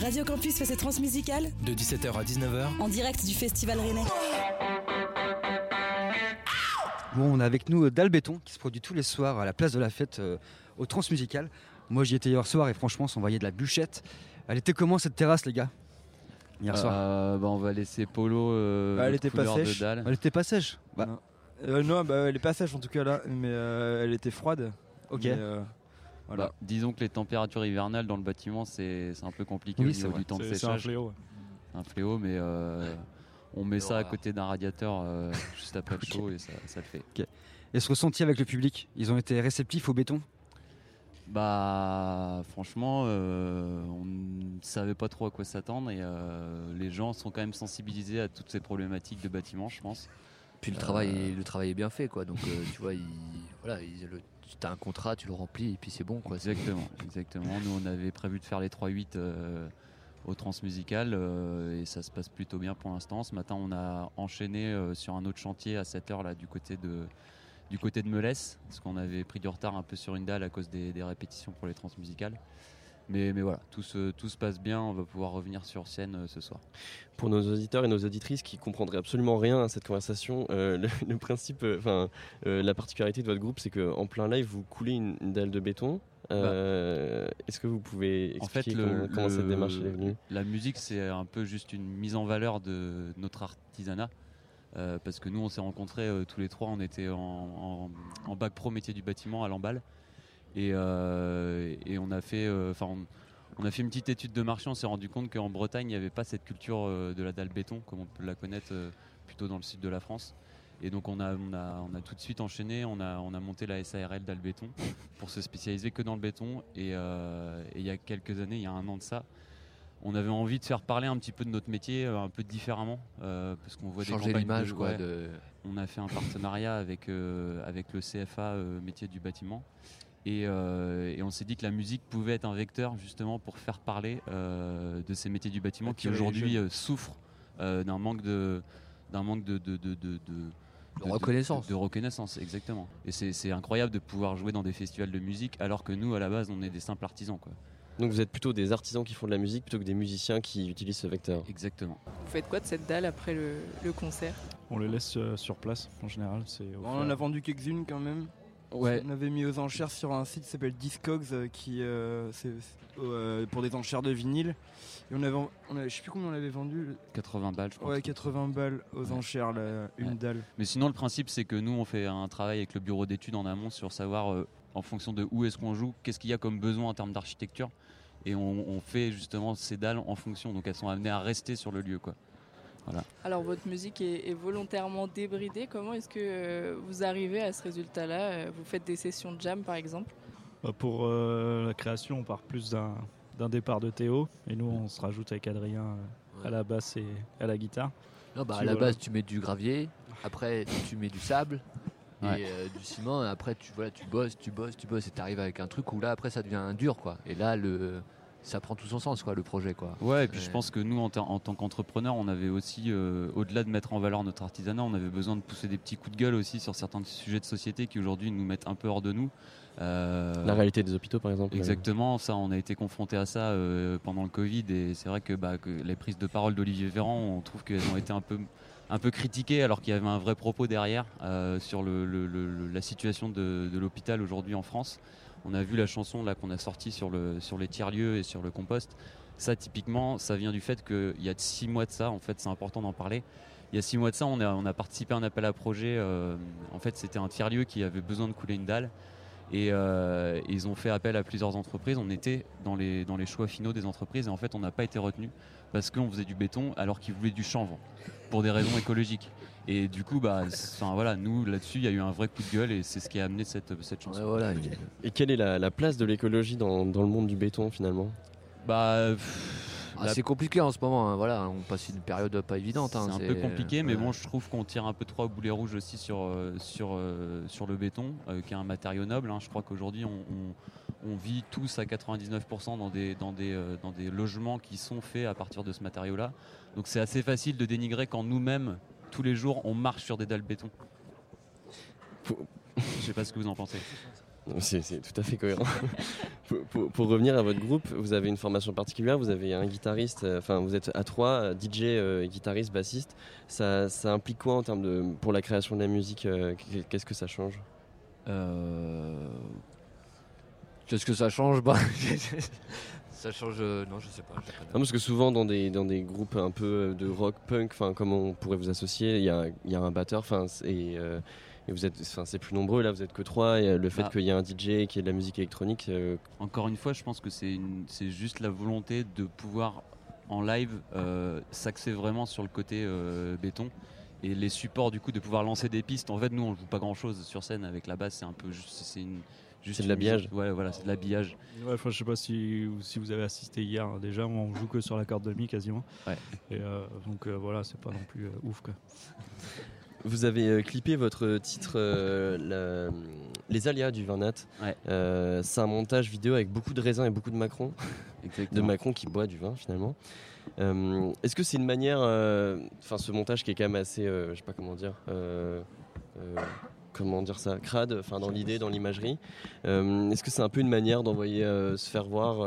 Radio Campus fait ses transmusicales de 17h à 19h en direct du Festival Rennais. Bon, on a avec nous Dalbéton qui se produit tous les soirs à la place de la fête euh, au Transmusical. Moi j'y étais hier soir et franchement on s'envoyait de la bûchette. Elle était comment cette terrasse les gars Hier soir Euh, bah, on va laisser Polo. euh, Bah, elle était pas couleur de sèche. dalle. Elle était pas sèche Bah, non. Euh, non, bah, elle est pas sèche en tout cas là, mais euh, elle était froide. Ok. Mais, euh, voilà. Bah, disons que les températures hivernales dans le bâtiment, c'est c'est un peu compliqué Oui, au c'est niveau vrai. du temps de C'est c'est un fléau. un fléau, mais euh, on met ça à côté d'un radiateur euh, juste après le chaud et ça, ça le fait. Et ce ressenti avec le public Ils ont été réceptifs au béton? Bah, franchement, euh, on ne savait pas trop à quoi s'attendre et euh, les gens sont quand même sensibilisés à toutes ces problématiques de bâtiment, je pense. Puis le travail, le travail est bien fait, quoi. Donc, euh, tu vois, il, voilà, il, le, tu as un contrat, tu le remplis et puis c'est bon, quoi. Exactement, exactement. Nous, on avait prévu de faire les 3-8 euh, au Transmusical euh, et ça se passe plutôt bien pour l'instant. Ce matin, on a enchaîné euh, sur un autre chantier à 7h là, du côté de du parce qu'on avait pris du retard un peu sur une dalle à cause des répétitions pour les transmusicales. Mais, mais voilà, tout se, tout se passe bien, on va pouvoir revenir sur scène euh, ce soir. Pour nos auditeurs et nos auditrices qui comprendraient absolument rien à cette conversation, euh, le, le principe, euh, enfin, la particularité de votre groupe, c'est qu'en plein live, vous coulez une, une dalle de béton. Euh, Est-ce que vous pouvez En fait, expliquer le- comment, comment le- cette démarche est venue? La musique, c'est un peu juste une mise en valeur de notre artisanat. Parce que nous, on s'est rencontrés tous les trois, on était en, en- en bac pro métier du bâtiment à Lamballe. Et, euh, et on, a fait, euh, enfin, on, on a fait une petite étude de marché, on s'est rendu compte qu'en Bretagne, il n'y avait pas cette culture euh, de la dalle béton, comme on peut la connaître plutôt dans le sud de la France. Et donc on a, on a, on a tout de suite enchaîné, on a, on a monté la SARL dalle béton pour se spécialiser que dans le béton. Et, euh, et il y a quelques années, il y a un an de ça, on avait envie de faire parler un petit peu de notre métier euh, un peu différemment euh, parce qu'on voit Changer l'image, de- quoi. ouais. De... on a fait un partenariat avec, avec le CFA métier du bâtiment et, euh, et on s'est dit que la musique pouvait être un vecteur justement pour faire parler euh, de ces métiers du bâtiment qui aujourd'hui euh, souffrent euh, d'un manque de d'un manque de, de, de, de- de- De reconnaissance. de, de reconnaissance exactement et c'est incroyable de pouvoir jouer dans des festivals de musique alors que nous à la base on est des simples artisans quoi Donc vous êtes plutôt des artisans qui font de la musique plutôt que des musiciens qui utilisent ce vecteur. exactement Vous faites quoi de cette dalle après le, le concert? On les laisse euh, sur place en général. On en a vendu quelques-unes quand même. Ouais On avait mis aux enchères sur un site qui s'appelle Discogs, euh, qui euh, c'est euh, pour des enchères de vinyle. Et on avait, on avait- je sais plus combien on avait vendu. 80 balles je crois Ouais, 80 balles aux Ouais. enchères, là, une Ouais. dalle. Mais sinon, le principe, c'est que nous, on fait un travail avec le bureau d'études en amont sur savoir, en fonction de où est-ce qu'on joue, qu'est-ce qu'il y a comme besoin en termes d'architecture. Et on, on fait justement ces dalles en fonction. Donc elles sont amenées à rester sur le lieu. Quoi. Alors votre musique est, est volontairement débridée. Comment est-ce que euh, vous arrivez à ce résultat-là? Euh, Vous faites des sessions de jam par exemple? Bah, Pour euh, la création, on part plus d'un d'un départ de Théo et nous on se rajoute avec Adrien euh, à la basse et à la guitare. Non, bah, à la base, tu mets du gravier, après, tu mets du sable. Ouais. Et euh, du ciment, et après tu, voilà, tu bosses, tu bosses, tu bosses, et tu arrives avec un truc où là après ça devient un dur quoi. Et là le, ça prend tout son sens quoi, le projet quoi. Ouais, et puis je Ouais. pense que nous, en, ta- en tant qu'entrepreneurs, on avait aussi, euh, au-delà de mettre en valeur notre artisanat, on avait besoin de pousser des petits coups de gueule aussi sur certains sujets de société qui aujourd'hui nous mettent un peu hors de nous. Euh, La réalité des hôpitaux par exemple. Exactement, ça, on a été confronté à ça euh, pendant le Covid et c'est vrai que, bah, que les prises de parole d'Olivier Véran, on trouve qu'elles ont été un peu, un peu critiquées alors qu'il y avait un vrai propos derrière euh, sur le, le- le- la situation de, de l'hôpital aujourd'hui en France. On a vu la chanson qu'on a sortie sur, le, sur les tiers-lieux et sur le compost. Ça, typiquement, ça vient du fait qu'il y a six mois de ça, en fait, c'est important d'en parler. Il y a six mois de ça, on a, participé à un appel à projet. euh, en fait, c'était un tiers-lieu qui avait besoin de couler une dalle. Et euh, ils ont fait appel à plusieurs entreprises. On était dans les, dans les choix finaux des entreprises et en fait on n'a pas été retenu parce qu'on faisait du béton alors qu'ils voulaient du chanvre pour des raisons écologiques. Et du coup, bah, voilà, nous là-dessus il y a eu un vrai coup de gueule et c'est ce qui a amené cette, cette chanson. Ouais, voilà, il- Et quelle est la, la place de l'écologie dans, dans le monde du béton finalement? Bah, pff, Ah, la- c'est compliqué en ce moment, hein, voilà, on passe une période pas évidente. hein, c'est un peu compliqué, mais ouais. bon, je trouve qu'on tire un peu trop au boulet rouge aussi sur, euh, sur, euh, sur le béton, euh, qui est un matériau noble. hein. Je crois qu'aujourd'hui, on, on- on vit tous à 99% dans des, dans, des, euh, dans des logements qui sont faits à partir de ce matériau-là. Donc c'est assez facile de dénigrer quand nous-mêmes, tous les jours, on marche sur des dalles béton. Je sais pas ce que vous en pensez. C'est tout à fait cohérent. pour, pour- pour revenir à votre groupe, vous avez une formation particulière, vous avez un guitariste, euh, enfin vous êtes à trois, euh, DJ, euh, guitariste, bassiste. Ça, ça implique quoi en termes de pour la création de la musique euh, Qu'est-ce que ça change? Euh, Qu'est-ce que ça change? Bah, Ça change. euh, Non, je sais pas. Non, parce que souvent dans des, dans des groupes un peu de rock punk, enfin comment on pourrait vous associer, il y a, il y a un batteur, enfin et, euh, et vous êtes, enfin c'est plus nombreux là, vous êtes que trois. Et euh, le fait Ah. qu'il y ait un DJ qui ait de la musique électronique, euh, Encore une fois, je pense que c'est juste la volonté de pouvoir en live euh, s'axer vraiment sur le côté euh, béton et les supports du coup de pouvoir lancer des pistes. En fait, nous on joue pas grand chose sur scène avec la basse, c'est un peu juste c'est une juste C'est de l'habillage. Ouais, voilà, c'est de l'habillage. Ouais, enfin, je sais pas si, si vous avez assisté hier. hein, Déjà, on joue que sur la corde de mi quasiment. Ouais. Et euh, donc euh, voilà, c'est pas non plus euh, ouf quoi. Vous avez euh, clippé votre titre euh, la- Les Alias du Vin Nat. Ouais. Euh, c'est un montage vidéo avec beaucoup de raisins et beaucoup de Macron. De Exactement. Macron qui boit du vin finalement. Euh, Est-ce que c'est une manière, euh, enfin ce montage qui est quand même assez, euh, je sais pas comment dire, comment dire ça, crade, enfin dans l'idée, dans l'imagerie. Euh, Est-ce que c'est un peu une manière d'envoyer euh, se faire voir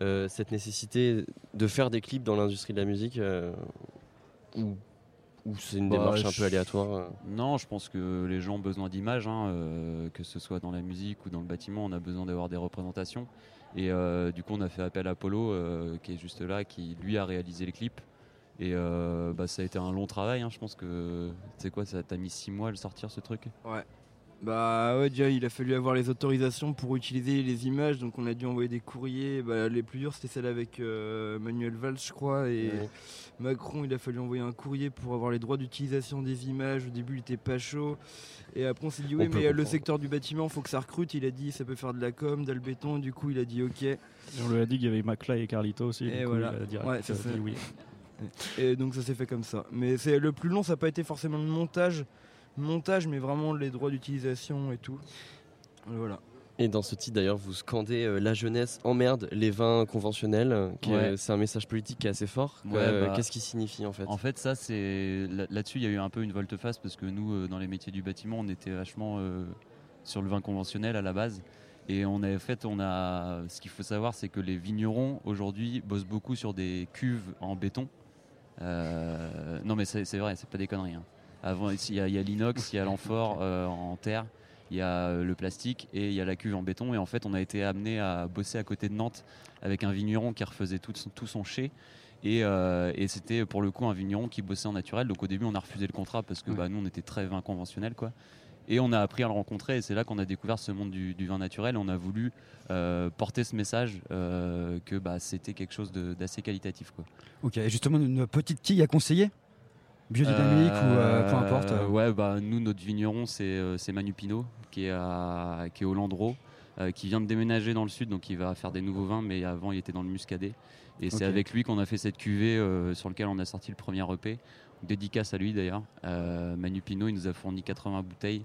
euh, cette nécessité de faire des clips dans l'industrie de la musique ou, ou c'est une Bah, démarche un peu aléatoire Non, je pense que les gens ont besoin d'images, hein, que ce soit dans la musique ou dans le bâtiment, on a besoin d'avoir des représentations. Et euh, du coup, on a fait appel à Polo, euh, qui est juste là, qui lui a réalisé les clips. Et euh, bah, ça a été un long travail, hein, je pense que. Tu sais quoi, ça t'a mis six mois à le sortir ce truc Bah ouais, déjà il a fallu avoir les autorisations pour utiliser les images, donc on a dû envoyer des courriers. Bah, les plus durs c'était celle avec euh, Manuel Valls, je crois, et Ouais. Macron il a fallu envoyer un courrier pour avoir les droits d'utilisation des images. Au début il était pas chaud, et après on s'est dit oui, mais le secteur du bâtiment faut que ça recrute. Il a dit ça peut faire de la com, dans le béton, du coup il a dit ok. Et on lui a dit qu'il y avait Maclay et Carlito aussi. Et du coup, voilà. il a direct Ouais, c'est ça. dit oui. Et donc ça s'est fait comme ça. Mais c'est le plus long, ça n'a pas été forcément le montage, montage, mais vraiment les droits d'utilisation et tout. Voilà. Et dans ce titre d'ailleurs, vous scandez euh, la jeunesse emmerde les vins conventionnels. euh, Ouais. C'est un message politique qui est assez fort. Ouais, Euh, bah, Qu'est-ce qui signifie en fait? En fait, ça, c'est là- là-dessus, il y a eu un peu une volte-face parce que nous, euh, dans les métiers du bâtiment, on était vachement euh, sur le vin conventionnel à la base. Et on a en fait, on a. Ce qu'il faut savoir, c'est que les vignerons aujourd'hui bossent beaucoup sur des cuves en béton. Euh, non, mais c'est c'est vrai, c'est pas des conneries. hein. Avant, il y a, il y a l'inox, il y a l'amphore euh, en terre, il y a euh, le plastique et il y a la cuve en béton. Et en fait, on a été amené à bosser à côté de Nantes avec un vigneron qui refaisait tout son, tout son chai. Et, euh, et c'était pour le coup un vigneron qui bossait en naturel. Donc au début, on a refusé le contrat parce que Ouais. bah, nous, on était très vin conventionnel. Quoi. Et on a appris à le rencontrer. Et c'est là qu'on a découvert ce monde du, du vin naturel. On a voulu euh, porter ce message euh, que bah, c'était quelque chose d'assez qualitatif. Quoi. Ok, et justement, une petite quille à conseiller? Biodynamique ou euh, peu importe. euh. Ouais, bah, nous, notre vigneron, c'est euh, c'est Manu Pinot, qui est, à, qui est au Landreau, euh, qui vient de déménager dans le sud, donc il va faire des nouveaux vins, mais avant, il était dans le muscadet. Et c'est avec lui qu'on a fait cette cuvée euh, sur laquelle on a sorti le premier EP. Dédicace à lui d'ailleurs. Euh, Manu Pinot, il nous a fourni 80 bouteilles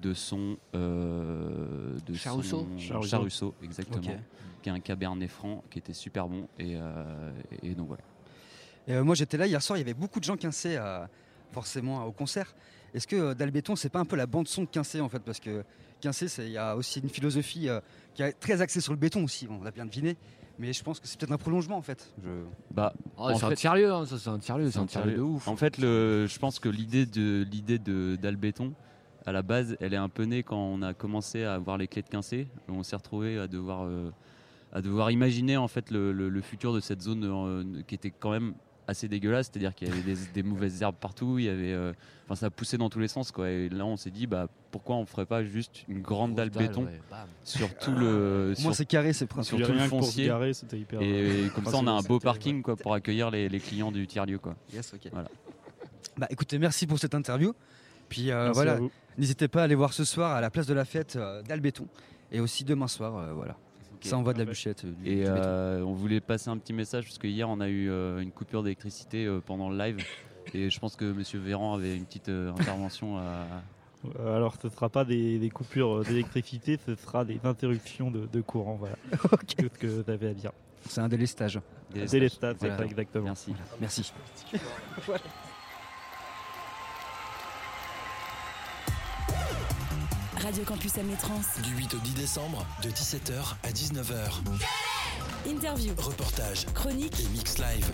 de son. Euh, de Charousseau son- Charousseau. Charousseau, exactement. Qui est un cabernet franc qui était super bon. Et, euh, et donc voilà. Et, euh, moi j'étais là hier soir, il y avait beaucoup de gens quincés à- forcément au concert. Est-ce que euh, Dalbéton c'est pas un peu la bande son de Quincé en fait? Parce que Quincé c'est- il y a aussi une philosophie euh, qui est très axée sur le béton aussi, on l'a bien deviné. Mais je pense que c'est peut-être un prolongement en fait. Je... Bah, Oh, En c'est un hein, ça c'est un sérieux, c'est un sérieux de ouf. En fait, le, je pense que l'idée de l'idée de d'Albéton, à la base, elle est un peu née quand on a commencé à avoir les clés de Quincé. On s'est retrouvé à devoir euh, à devoir imaginer en fait le, le- le futur de cette zone euh, qui était quand même assez dégueulasse, c'est-à-dire qu'il y avait des, des mauvaises herbes partout, il y avait, euh, enfin ça poussait dans tous les sens quoi. Et là, on s'est dit bah pourquoi on ferait pas juste une grande dalle béton ouais, sur tout le sur- moins c'est carré, c'est sur principal. Puis tout le foncier. hyper. et, comme ça, on a un beau parking quoi pour accueillir les, les clients du tiers lieu quoi. Yes, ok. Voilà. Bah écoutez, merci pour cette interview. Puis euh, voilà, n'hésitez pas à aller voir ce soir à la place de la fête euh, d'Albéton et aussi demain soir, euh, voilà. Ça envoie de la bûchette. euh, du- Et du euh, on voulait passer un petit message parce que hier on a eu euh, une coupure d'électricité euh, pendant le live et je pense que Monsieur Véran avait une petite euh, intervention à. Alors, ce ne sera pas des, des coupures d'électricité, ce sera des interruptions de, de courant. Voilà. Tout ce que vous avez à dire. C'est un délestage. Délestage, c'est Voilà. ça exactement. Merci. Merci. Radio Campus Amnétrance. Du 8 au 10 décembre, de 17h à 19h. Interview, Reportage chronique, et mix live.